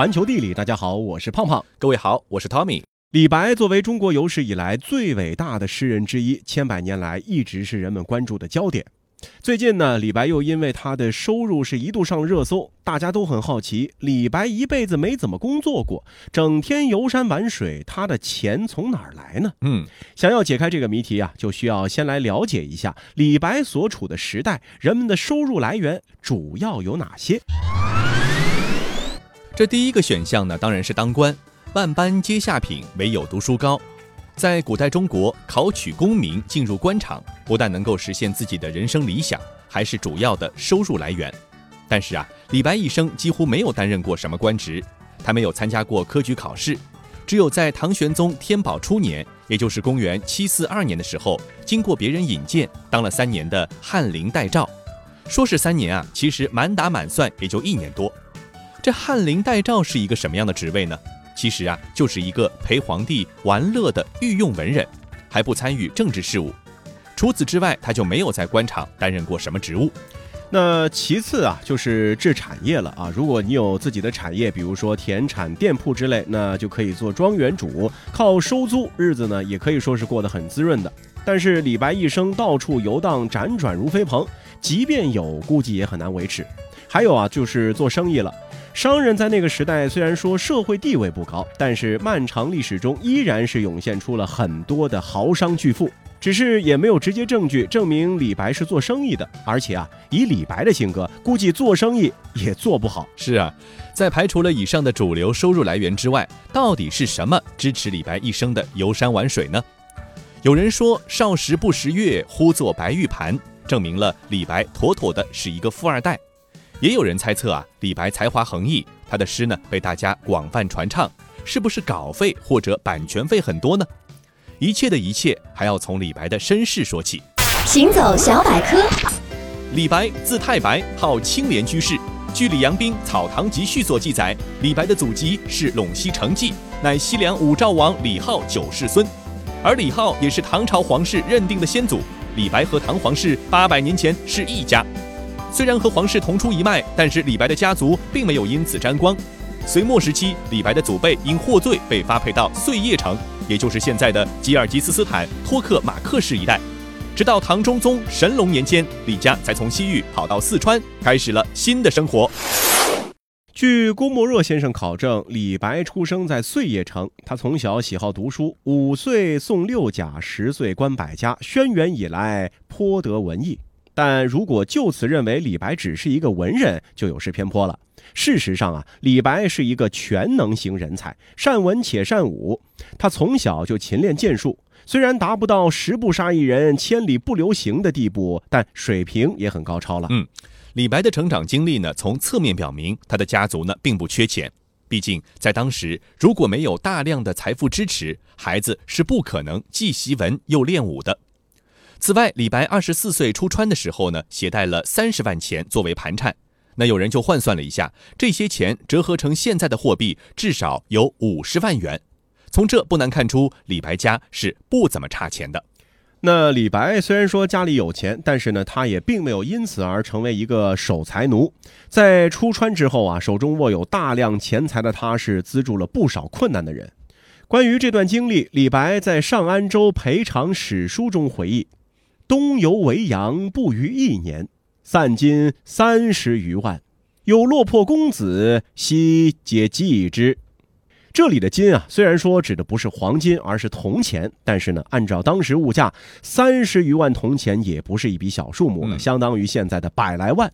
环球地理，大家好，我是胖胖。各位好，我是 Tommy。李白作为中国有史以来最伟大的诗人之一，千百年来一直是人们关注的焦点。最近呢，李白又因为他的收入是一度上热搜，大家都很好奇，李白一辈子没怎么工作过，整天游山玩水，他的钱从哪儿来呢？嗯，想要解开这个谜题啊，就需要先来了解一下李白所处的时代，人们的收入来源主要有哪些。这第一个选项呢，当然是当官，万般皆下品，唯有读书高。在古代中国，考取功名进入官场，不但能够实现自己的人生理想，还是主要的收入来源。但是啊，李白一生几乎没有担任过什么官职，他没有参加过科举考试，只有在唐玄宗天宝初年，也就是公元七四二年的时候，经过别人引荐，当了三年的翰林待诏。说是三年啊，其实满打满算也就一年多。这翰林待诏是一个什么样的职位呢？其实啊，就是一个陪皇帝玩乐的御用文人，还不参与政治事务。除此之外，他就没有在官场担任过什么职务。那其次啊，就是治产业了啊。如果你有自己的产业，比如说田产、店铺之类，那就可以做庄园主，靠收租，日子呢也可以说是过得很滋润的。但是李白一生到处游荡，辗转如飞蓬，即便有，估计也很难维持。还有啊，就是做生意了。商人在那个时代虽然说社会地位不高，但是漫长历史中依然是涌现出了很多的豪商巨富，只是也没有直接证据证明李白是做生意的。而且啊，以李白的性格，估计做生意也做不好。是啊，在排除了以上的主流收入来源之外，到底是什么支持李白一生的游山玩水呢？有人说少时不识月，呼作白玉盘，证明了李白妥妥的是一个富二代。也有人猜测啊，李白才华横溢，他的诗呢被大家广泛传唱，是不是稿费或者版权费很多呢？一切的一切还要从李白的身世说起。行走小百科，李白字太白，号青莲居士。据《李阳冰草堂集序》所记载，李白的祖籍是陇西成纪，乃西凉武昭王李浩九世孙，而李浩也是唐朝皇室认定的先祖。李白和唐皇室八百年前是一家。虽然和皇室同出一脉，但是李白的家族并没有因此沾光。隋末时期，李白的祖辈因获罪被发配到碎叶城，也就是现在的吉尔吉斯斯坦托克马克市一带。直到唐中宗神龙年间，李家才从西域跑到四川，开始了新的生活。据郭沫若先生考证，李白出生在碎叶城，他从小喜好读书，五岁诵六甲，十岁观百家，轩辕以来颇得文艺。但如果就此认为李白只是一个文人，就有失偏颇了。事实上啊，李白是一个全能型人才，善文且善武。他从小就勤练剑术，虽然达不到十步杀一人，千里不留行的地步，但水平也很高超了。嗯，李白的成长经历呢，从侧面表明他的家族呢并不缺钱。毕竟在当时，如果没有大量的财富支持，孩子是不可能既习文又练武的。此外，李白二十四岁出川的时候呢，携带了三十万钱作为盘缠。那有人就换算了一下，这些钱折合成现在的货币，至少有五十万元。从这不难看出，李白家是不怎么差钱的。那李白虽然说家里有钱，但是呢，他也并没有因此而成为一个守财奴。在出川之后啊，手中握有大量钱财的他，是资助了不少困难的人。关于这段经历，李白在《上安州赔偿史书》中回忆。东游为阳不逾一年，散金三十余万，有落魄公子，悉皆寄之。这里的金啊，虽然说指的不是黄金，而是铜钱，但是呢，按照当时物价，三十余万铜钱也不是一笔小数目了，相当于现在的百来万。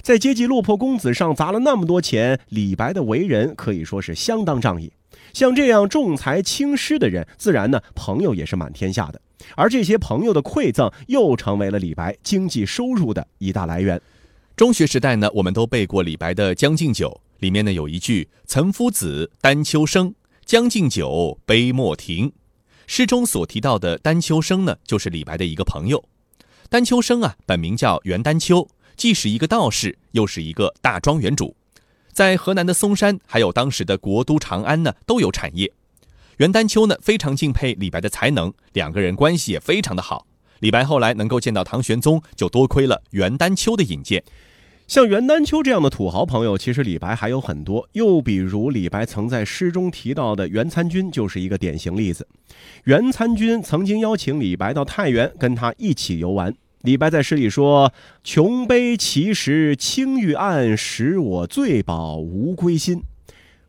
在接济落魄公子上砸了那么多钱，李白的为人可以说是相当仗义。像这样重财轻诗的人，自然呢，朋友也是满天下的。而这些朋友的馈赠，又成为了李白经济收入的一大来源。中学时代呢，我们都背过李白的《将进酒》，里面呢有一句“岑夫子，丹丘生，将进酒，杯莫停”。诗中所提到的丹丘生呢，就是李白的一个朋友。丹丘生啊，本名叫袁丹丘，既是一个道士，又是一个大庄园主，在河南的嵩山，还有当时的国都长安呢，都有产业。袁丹丘呢非常敬佩李白的才能，两个人关系也非常的好。李白后来能够见到唐玄宗，就多亏了袁丹丘的引荐。像袁丹丘这样的土豪朋友，其实李白还有很多。又比如李白曾在诗中提到的袁参军，就是一个典型例子。袁参军曾经邀请李白到太原跟他一起游玩。李白在诗里说：“琼杯其实青玉案，使我醉饱无归心。”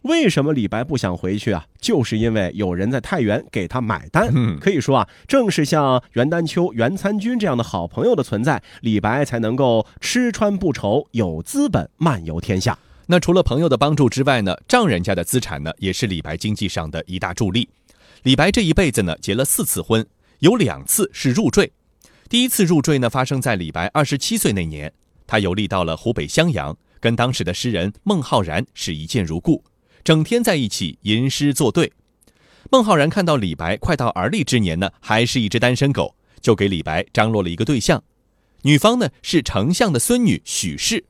为什么李白不想回去啊？就是因为有人在太原给他买单。可以说啊，正是像袁丹丘、袁参军这样的好朋友的存在，李白才能够吃穿不愁，有资本漫游天下。那除了朋友的帮助之外呢，丈人家的资产呢，也是李白经济上的一大助力。李白这一辈子呢，结了四次婚，有两次是入赘。第一次入赘呢，发生在李白二十七岁那年，他游历到了湖北襄阳，跟当时的诗人孟浩然是一见如故。整天在一起吟诗作对，孟浩然看到李白快到而立之年呢，还是一只单身狗，就给李白张罗了一个对象。女方呢是丞相的孙女许氏。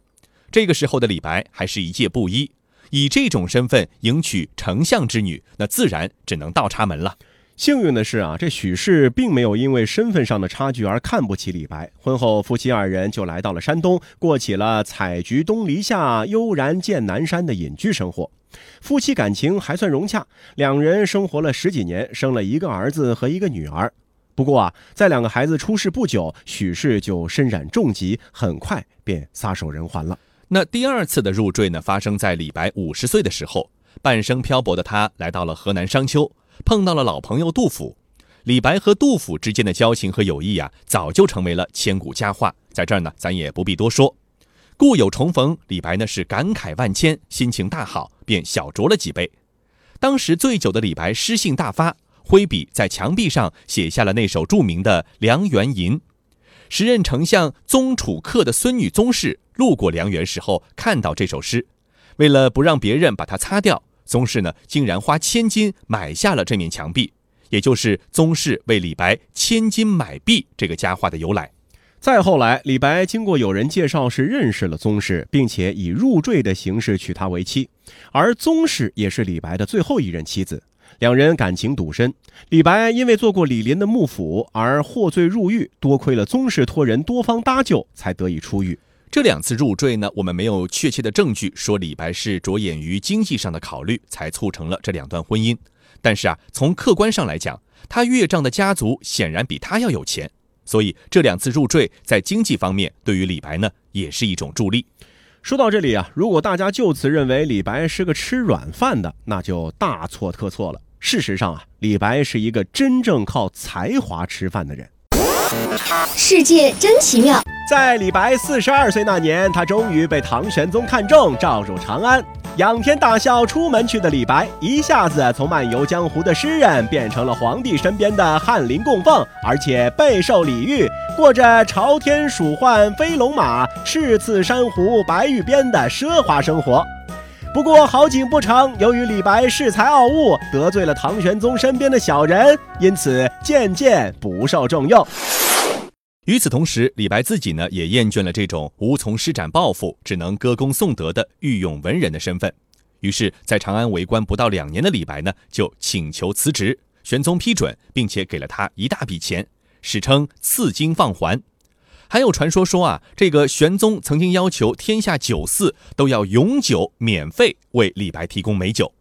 这个时候的李白还是一介布衣，以这种身份迎娶丞相之女，那自然只能倒插门了。幸运的是啊，这许氏并没有因为身份上的差距而看不起李白。婚后，夫妻二人就来到了山东，过起了“采菊东篱下，悠然见南山”的隐居生活。夫妻感情还算融洽，两人生活了十几年，生了一个儿子和一个女儿。不过啊，在两个孩子出世不久，许氏就身染重疾，很快便撒手人寰了。那第二次的入赘呢，发生在李白五十岁的时候，半生漂泊的他来到了河南商丘。碰到了老朋友杜甫，李白和杜甫之间的交情和友谊啊，早就成为了千古佳话。在这儿呢，咱也不必多说。故友重逢，李白呢是感慨万千，心情大好，便小酌了几杯。当时醉酒的李白诗兴大发，挥笔在墙壁上写下了那首著名的《梁园吟》。时任丞相宗楚客的孙女宗氏路过梁园时候，看到这首诗，为了不让别人把它擦掉。宗室呢，竟然花千金买下了这面墙壁，也就是宗室为李白千金买壁这个佳话的由来。再后来，李白经过有人介绍，是认识了宗室，并且以入赘的形式娶她为妻，而宗室也是李白的最后一任妻子，两人感情笃深。李白因为做过李林的幕府而获罪入狱，多亏了宗室托人多方搭救，才得以出狱。这两次入赘呢，我们没有确切的证据说李白是着眼于经济上的考虑才促成了这两段婚姻。但是啊，从客观上来讲，他岳丈的家族显然比他要有钱，所以这两次入赘在经济方面对于李白呢也是一种助力。说到这里啊，如果大家就此认为李白是个吃软饭的，那就大错特错了。事实上啊，李白是一个真正靠才华吃饭的人。世界真奇妙。在李白四十二岁那年，他终于被唐玄宗看中，召入长安。仰天大笑出门去的李白，一下子从漫游江湖的诗人，变成了皇帝身边的翰林供奉，而且备受礼遇，过着朝天鼠换飞龙马，赤刺珊瑚白玉鞭的奢华生活。不过好景不长，由于李白恃才傲物，得罪了唐玄宗身边的小人，因此渐渐不受重用。与此同时，李白自己呢也厌倦了这种无从施展抱负、只能歌功颂德的御用文人的身份。于是，在长安为官不到两年的李白呢，就请求辞职，玄宗批准，并且给了他一大笔钱，史称赐金放还。还有传说说啊，这个玄宗曾经要求天下酒肆都要永久免费为李白提供美酒。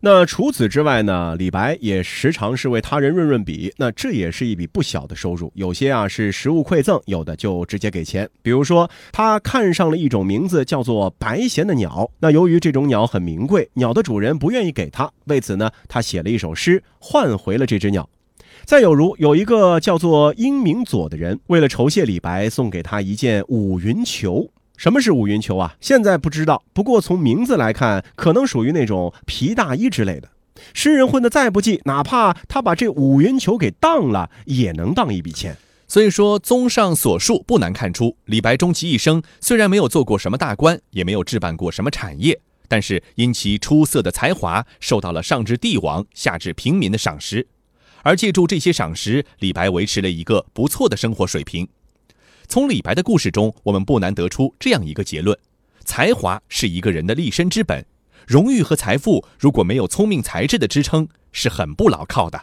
那除此之外呢？李白也时常是为他人润润笔，那这也是一笔不小的收入。有些啊是实物馈赠，有的就直接给钱。比如说，他看上了一种名字叫做白衔的鸟，那由于这种鸟很名贵，鸟的主人不愿意给他，为此呢，他写了一首诗换回了这只鸟。再有如有一个叫做英明佐的人，为了酬谢李白，送给他一件五云裘。什么是五云裘啊？现在不知道，不过从名字来看，可能属于那种皮大衣之类的。诗人混得再不济，哪怕他把这五云裘给当了，也能当一笔钱。所以说，综上所述，不难看出，李白终其一生虽然没有做过什么大官，也没有置办过什么产业，但是因其出色的才华，受到了上至帝王、下至平民的赏识。而借助这些赏识，李白维持了一个不错的生活水平。从李白的故事中，我们不难得出这样一个结论：才华是一个人的立身之本，荣誉和财富如果没有聪明才智的支撑，是很不牢靠的。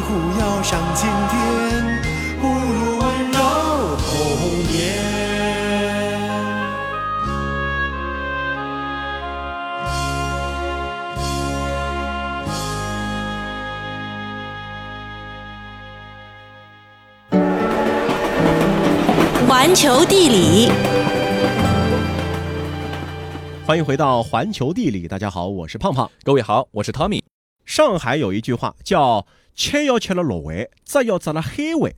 何苦要上青天？不如温柔童年。环球地理，欢迎回到环球地理，大家好，我是胖胖。各位好，我是 Tommy。上海有一句话叫“吃要吃了落位，再要择了黑位”，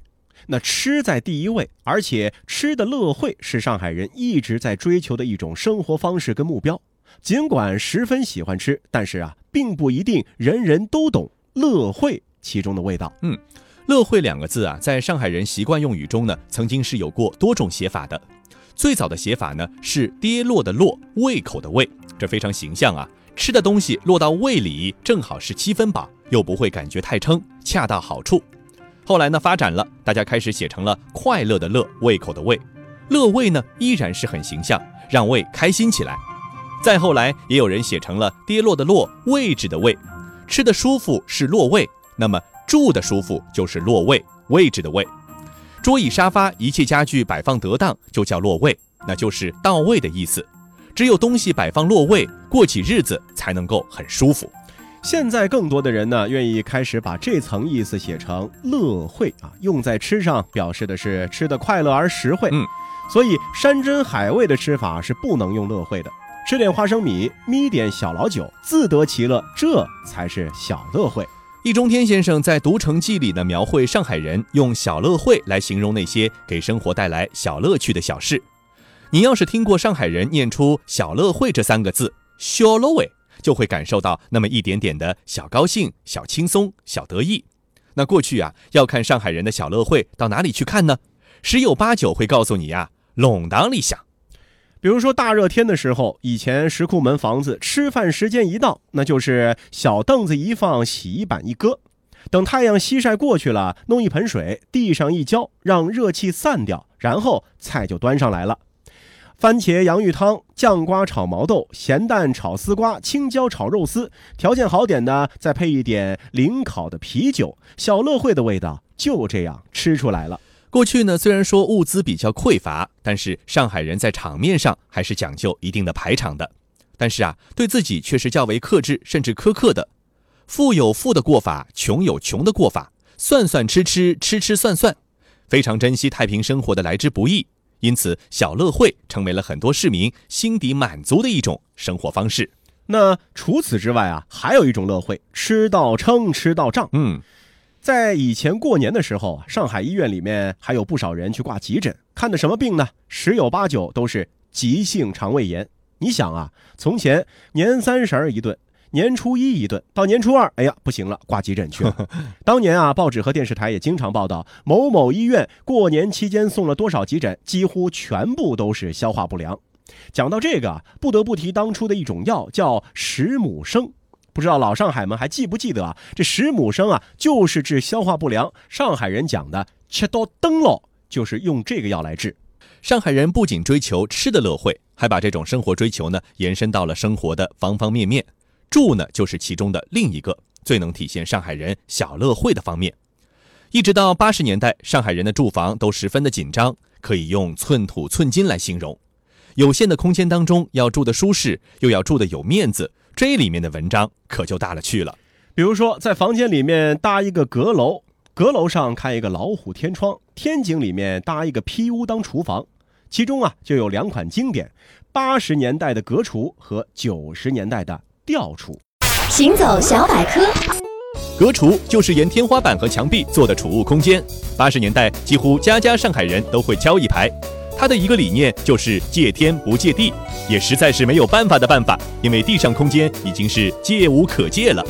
那吃在第一位，而且吃的乐会是上海人一直在追求的一种生活方式跟目标。尽管十分喜欢吃，但是啊，并不一定人人都懂乐会其中的味道。嗯乐会两个字啊，在上海人习惯用语中呢，曾经是有过多种写法的。最早的写法呢是跌落的落，胃口的胃，这非常形象啊。吃的东西落到胃里，正好是七分饱，又不会感觉太撑，恰到好处。后来呢发展了，大家开始写成了快乐的乐，胃口的胃。乐胃呢依然是很形象，让胃开心起来。再后来也有人写成了跌落的落，位置的位。吃的舒服是落位，那么住的舒服就是落位，位置的位。桌椅沙发一切家具摆放得当就叫落位，那就是到位的意思。只有东西摆放落位，过起日子才能够很舒服。现在更多的人呢，愿意开始把这层意思写成乐会啊，用在吃上，表示的是吃的快乐而实惠。嗯，所以山珍海味的吃法是不能用乐会的。吃点花生米，眯点小老酒，自得其乐，这才是小乐会。易中天先生在《读城记》里呢，描绘上海人用“小乐会”来形容那些给生活带来小乐趣的小事。你要是听过上海人念出“小乐会”这三个字，小乐会，就会感受到那么一点点的小高兴、小轻松、小得意。那过去啊，要看上海人的小乐会，到哪里去看呢？十有八九会告诉你呀，弄堂里想。比如说大热天的时候，以前石库门房子吃饭时间一到，那就是小凳子一放，洗衣板一搁，等太阳西晒过去了，弄一盆水地上一浇，让热气散掉，然后菜就端上来了。番茄洋芋汤、酱瓜炒毛豆、咸蛋炒丝瓜、青椒炒肉丝，条件好点的再配一点临烤的啤酒，小乐会的味道就这样吃出来了。过去呢，虽然说物资比较匮乏，但是上海人在场面上还是讲究一定的排场的。但是啊，对自己却是较为克制，甚至苛刻的。富有富的过法，穷有穷的过法，算算吃吃吃吃算算，非常珍惜太平生活的来之不易。因此，小乐会成为了很多市民心底满足的一种生活方式。那除此之外啊，还有一种乐会，吃到撑，吃到胀。嗯。在以前过年的时候啊，上海医院里面还有不少人去挂急诊，看的什么病呢？十有八九都是急性肠胃炎。你想啊，从前年三十儿一顿，年初一一顿，到年初二，哎呀，不行了，挂急诊去了。当年啊，报纸和电视台也经常报道某某医院过年期间送了多少急诊，几乎全部都是消化不良。讲到这个，不得不提当初的一种药，叫石母生。不知道老上海们还记不记得啊？这十母生啊，就是治消化不良。上海人讲的“吃到灯笼”，就是用这个药来治。上海人不仅追求吃的乐会，还把这种生活追求呢延伸到了生活的方方面面。住呢，就是其中的另一个最能体现上海人小乐会的方面。一直到八十年代，上海人的住房都十分的紧张，可以用寸土寸金来形容。有限的空间当中，要住的舒适，又要住的有面子。这里面的文章可就大了去了，比如说在房间里面搭一个阁楼，阁楼上开一个老虎天窗，天井里面搭一个披屋当厨房，其中啊就有两款经典：八十年代的阁厨和九十年代的吊厨。行走小百科，隔厨就是沿天花板和墙壁做的储物空间，八十年代几乎家家上海人都会敲一排。它的一个理念就是借天不借地，也实在是没有办法的办法，因为地上空间已经是借无可借了。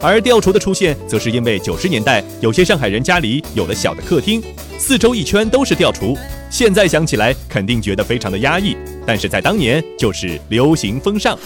而吊厨的出现，则是因为九十年代有些上海人家里有了小的客厅，四周一圈都是吊厨。现在想起来肯定觉得非常的压抑，但是在当年就是流行风尚。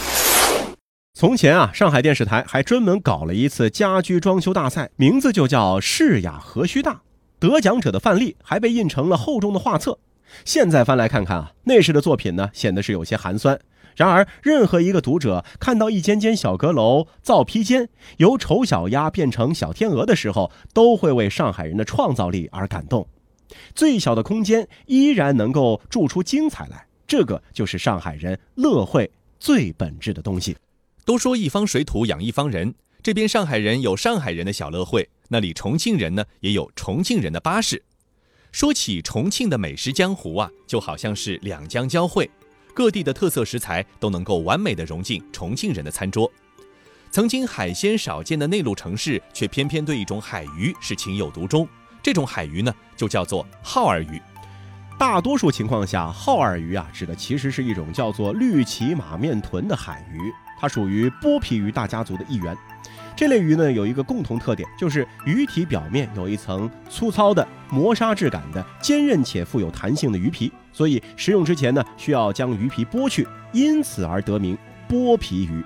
从前啊，上海电视台还专门搞了一次家居装修大赛，名字就叫“世雅何须大”，得奖者的范例还被印成了厚重的画册。现在翻来看看啊，那时的作品呢，显得是有些寒酸。然而，任何一个读者看到一间间小阁楼造披肩，由丑小鸭变成小天鹅的时候，都会为上海人的创造力而感动。最小的空间依然能够住出精彩来，这个就是上海人乐会最本质的东西。都说一方水土养一方人，这边上海人有上海人的小乐会，那里重庆人呢也有重庆人的巴士。说起重庆的美食江湖啊，就好像是两江交汇，各地的特色食材都能够完美的融进重庆人的餐桌。曾经海鲜少见的内陆城市，却偏偏对一种海鱼是情有独钟。这种海鱼呢，就叫做耗儿鱼。大多数情况下，耗儿鱼啊，指的其实是一种叫做绿鳍马面豚的海鱼，它属于剥皮鱼大家族的一员。这类鱼呢，有一个共同特点，就是鱼体表面有一层粗糙的磨砂质感的坚韧且富有弹性的鱼皮，所以食用之前呢，需要将鱼皮剥去，因此而得名剥皮鱼。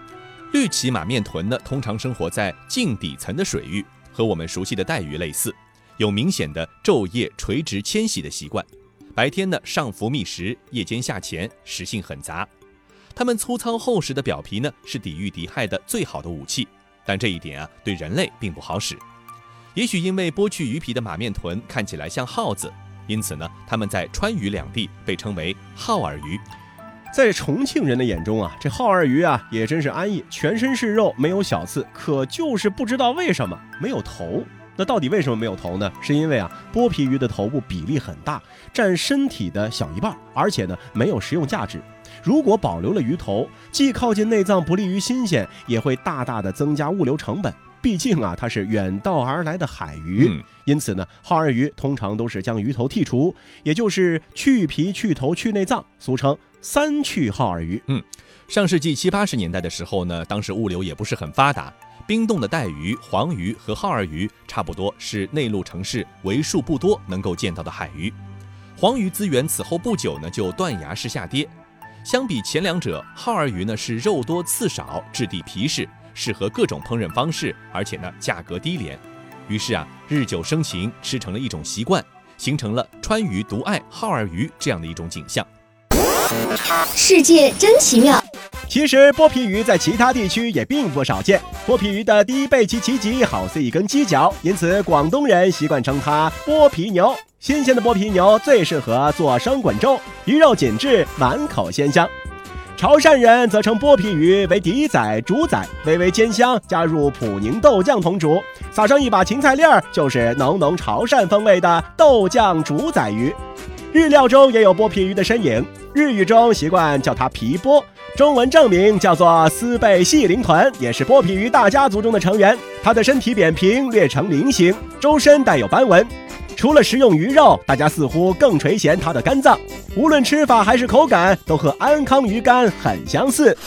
绿鳍马面豚呢，通常生活在近底层的水域，和我们熟悉的带鱼类似，有明显的昼夜垂直迁徙的习惯。白天呢上浮觅食，夜间下潜，食性很杂。它们粗糙厚实的表皮呢，是抵御敌害的最好的武器。但这一点啊，对人类并不好使。也许因为剥去鱼皮的马面豚看起来像耗子，因此呢，他们在川渝两地被称为耗儿鱼。在重庆人的眼中啊，这耗儿鱼啊也真是安逸，全身是肉，没有小刺，可就是不知道为什么没有头。那到底为什么没有头呢？是因为啊，剥皮鱼的头部比例很大，占身体的小一半，而且呢没有食用价值。如果保留了鱼头，既靠近内脏不利于新鲜，也会大大的增加物流成本。毕竟啊，它是远道而来的海鱼，嗯因此呢，耗儿鱼通常都是将鱼头剔除，也就是去皮、去头、去内脏，俗称三去耗儿鱼。嗯上世纪七八十年代的时候呢，当时物流也不是很发达，冰冻的带鱼、黄鱼和耗儿鱼差不多是内陆城市为数不多能够见到的海鱼。黄鱼资源此后不久呢就断崖式下跌。相比前两者，耗儿鱼呢是肉多刺少，质地皮实，适合各种烹饪方式，而且呢价格低廉。于是啊，日久生情，吃成了一种习惯，形成了川渝独爱耗儿鱼这样的一种景象。世界真奇妙，其实剥皮鱼在其他地区也并不少见。剥皮鱼的第一背鳍鳍脊好似一根犄角，因此广东人习惯称它剥皮牛。新鲜的剥皮牛最适合做生滚粥，鱼肉紧致，满口鲜香。潮汕人则称剥皮鱼为底仔、主仔，微微煎香，加入普宁豆酱同煮，撒上一把芹菜粒儿，就是浓浓潮汕风味的豆酱主仔鱼。日料中也有剥皮鱼的身影，日语中习惯叫它皮剥，中文正名叫做丝背细鳞豚，也是剥皮鱼大家族中的成员。它的身体扁平，略呈菱形，周身带有斑纹。除了食用鱼肉，大家似乎更垂涎它的肝脏。无论吃法还是口感，都和安康鱼肝很相似。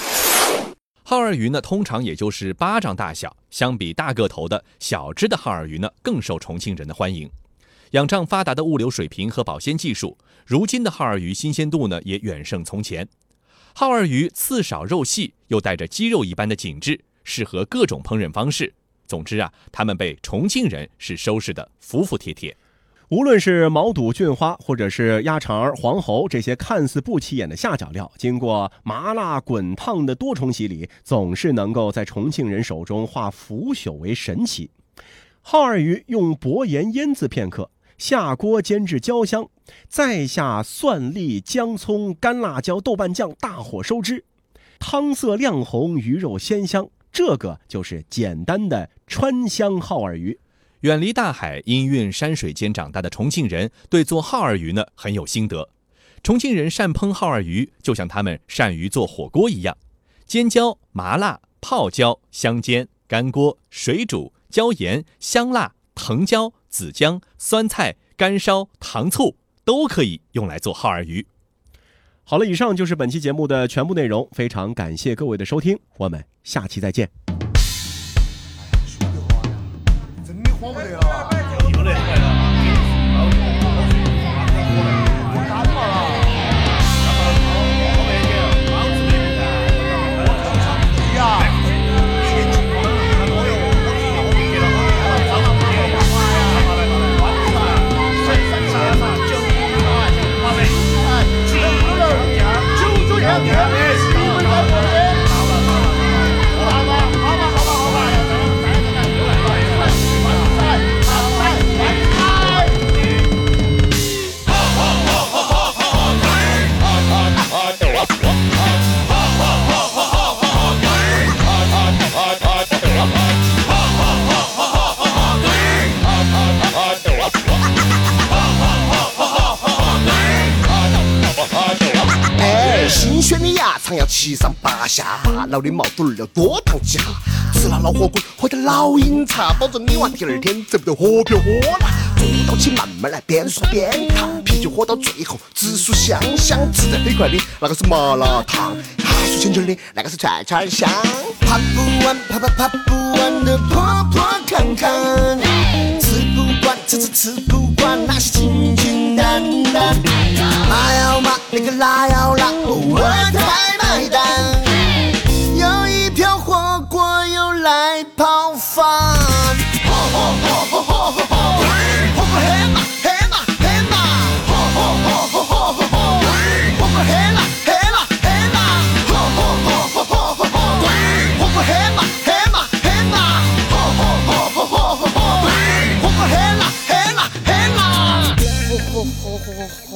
耗儿鱼呢，通常也就是巴掌大小，相比大个头的小只的耗儿鱼呢，更受重庆人的欢迎。仰仗发达的物流水平和保鲜技术，如今的耗儿鱼新鲜度呢也远胜从前。耗儿鱼刺少肉细，又带着鸡肉一般的紧致，适合各种烹饪方式。总之啊，他们被重庆人是收拾的服服帖帖。无论是毛肚、菌花，或者是鸭肠、黄喉这些看似不起眼的下脚料，经过麻辣滚烫的多重洗礼，总是能够在重庆人手中化腐朽为神奇。耗儿鱼用薄盐腌制片刻，下锅煎至焦香，再下蒜粒、姜葱、干辣椒、豆瓣酱，大火收汁，汤色亮红，鱼肉鲜香。这个就是简单的川香耗儿鱼。远离大海、氤氲山水间长大的重庆人，对做耗儿鱼呢很有心得。重庆人善烹耗儿鱼，就像他们善于做火锅一样，尖椒、麻辣、泡椒、香煎、干锅、水煮、椒盐、香辣、藤椒、子姜、酸菜、干烧、糖醋，都可以用来做耗儿鱼。好了，以上就是本期节目的全部内容，非常感谢各位的收听，我们下期再见。下，大脑的毛肚儿要多烫几下，吃了老火锅喝点老饮茶，保证你娃第二天走不得活别活啦。猪刀起慢慢来，边说边烫，啤酒喝到最后只数香香，吃得飞快的那个是麻辣烫，还数清清的那个是串串香，爬不完，爬爬爬不完的坡坡坎坎，吃不惯，吃吃吃不惯那些清清淡淡。麻要麻，那个辣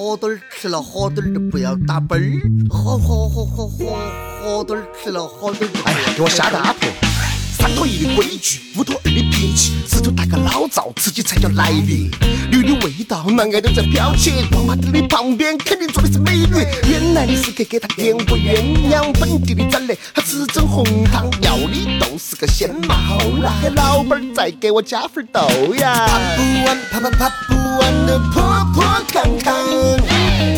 火堆儿吃了火墩儿就不要打奔儿。火火火火火火墩儿吃了火墩儿哎呀，给我下大铺。三拖一的规矩，五拖二的脾气，四拖大个老赵，自己才叫来的。驴的味道，男爱都在飘起，光马店的旁边肯定坐的是美女。原来你是给给他点过鸳鸯，本地的崽嘞，他只整红汤，要的都是个鲜马后来给老板再给我加份豆芽。爬不完，爬爬爬不完的坡坡坎坎，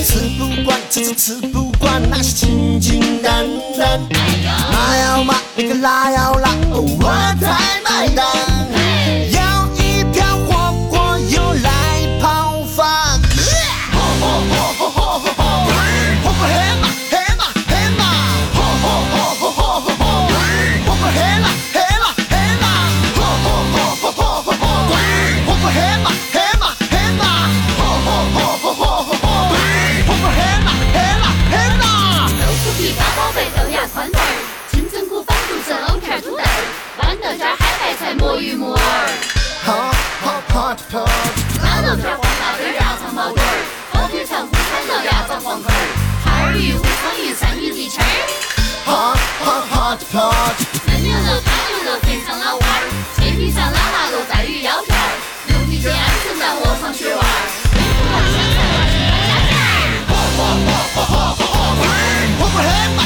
吃不惯，吃吃吃不惯，那是清清淡淡。妈要骂，那个辣要辣，我才买单。白菜、魔芋木耳，Hot hot hot hot 老豆片、黄辣根、鸭肠毛肚儿，火腿肠、红烧肉、鸭掌黄根儿，鱼、武昌鱼、鳝鱼地签儿，hot hot hot hot 焖牛肉、汤牛肉、肥肠老花儿，切皮肠、腊腊肉、带鱼腰片儿，牛皮筋、鹌鹑蛋、鹅肠雪娃儿，水煮蛋、香菜花、青椒片儿。火锅黑嘛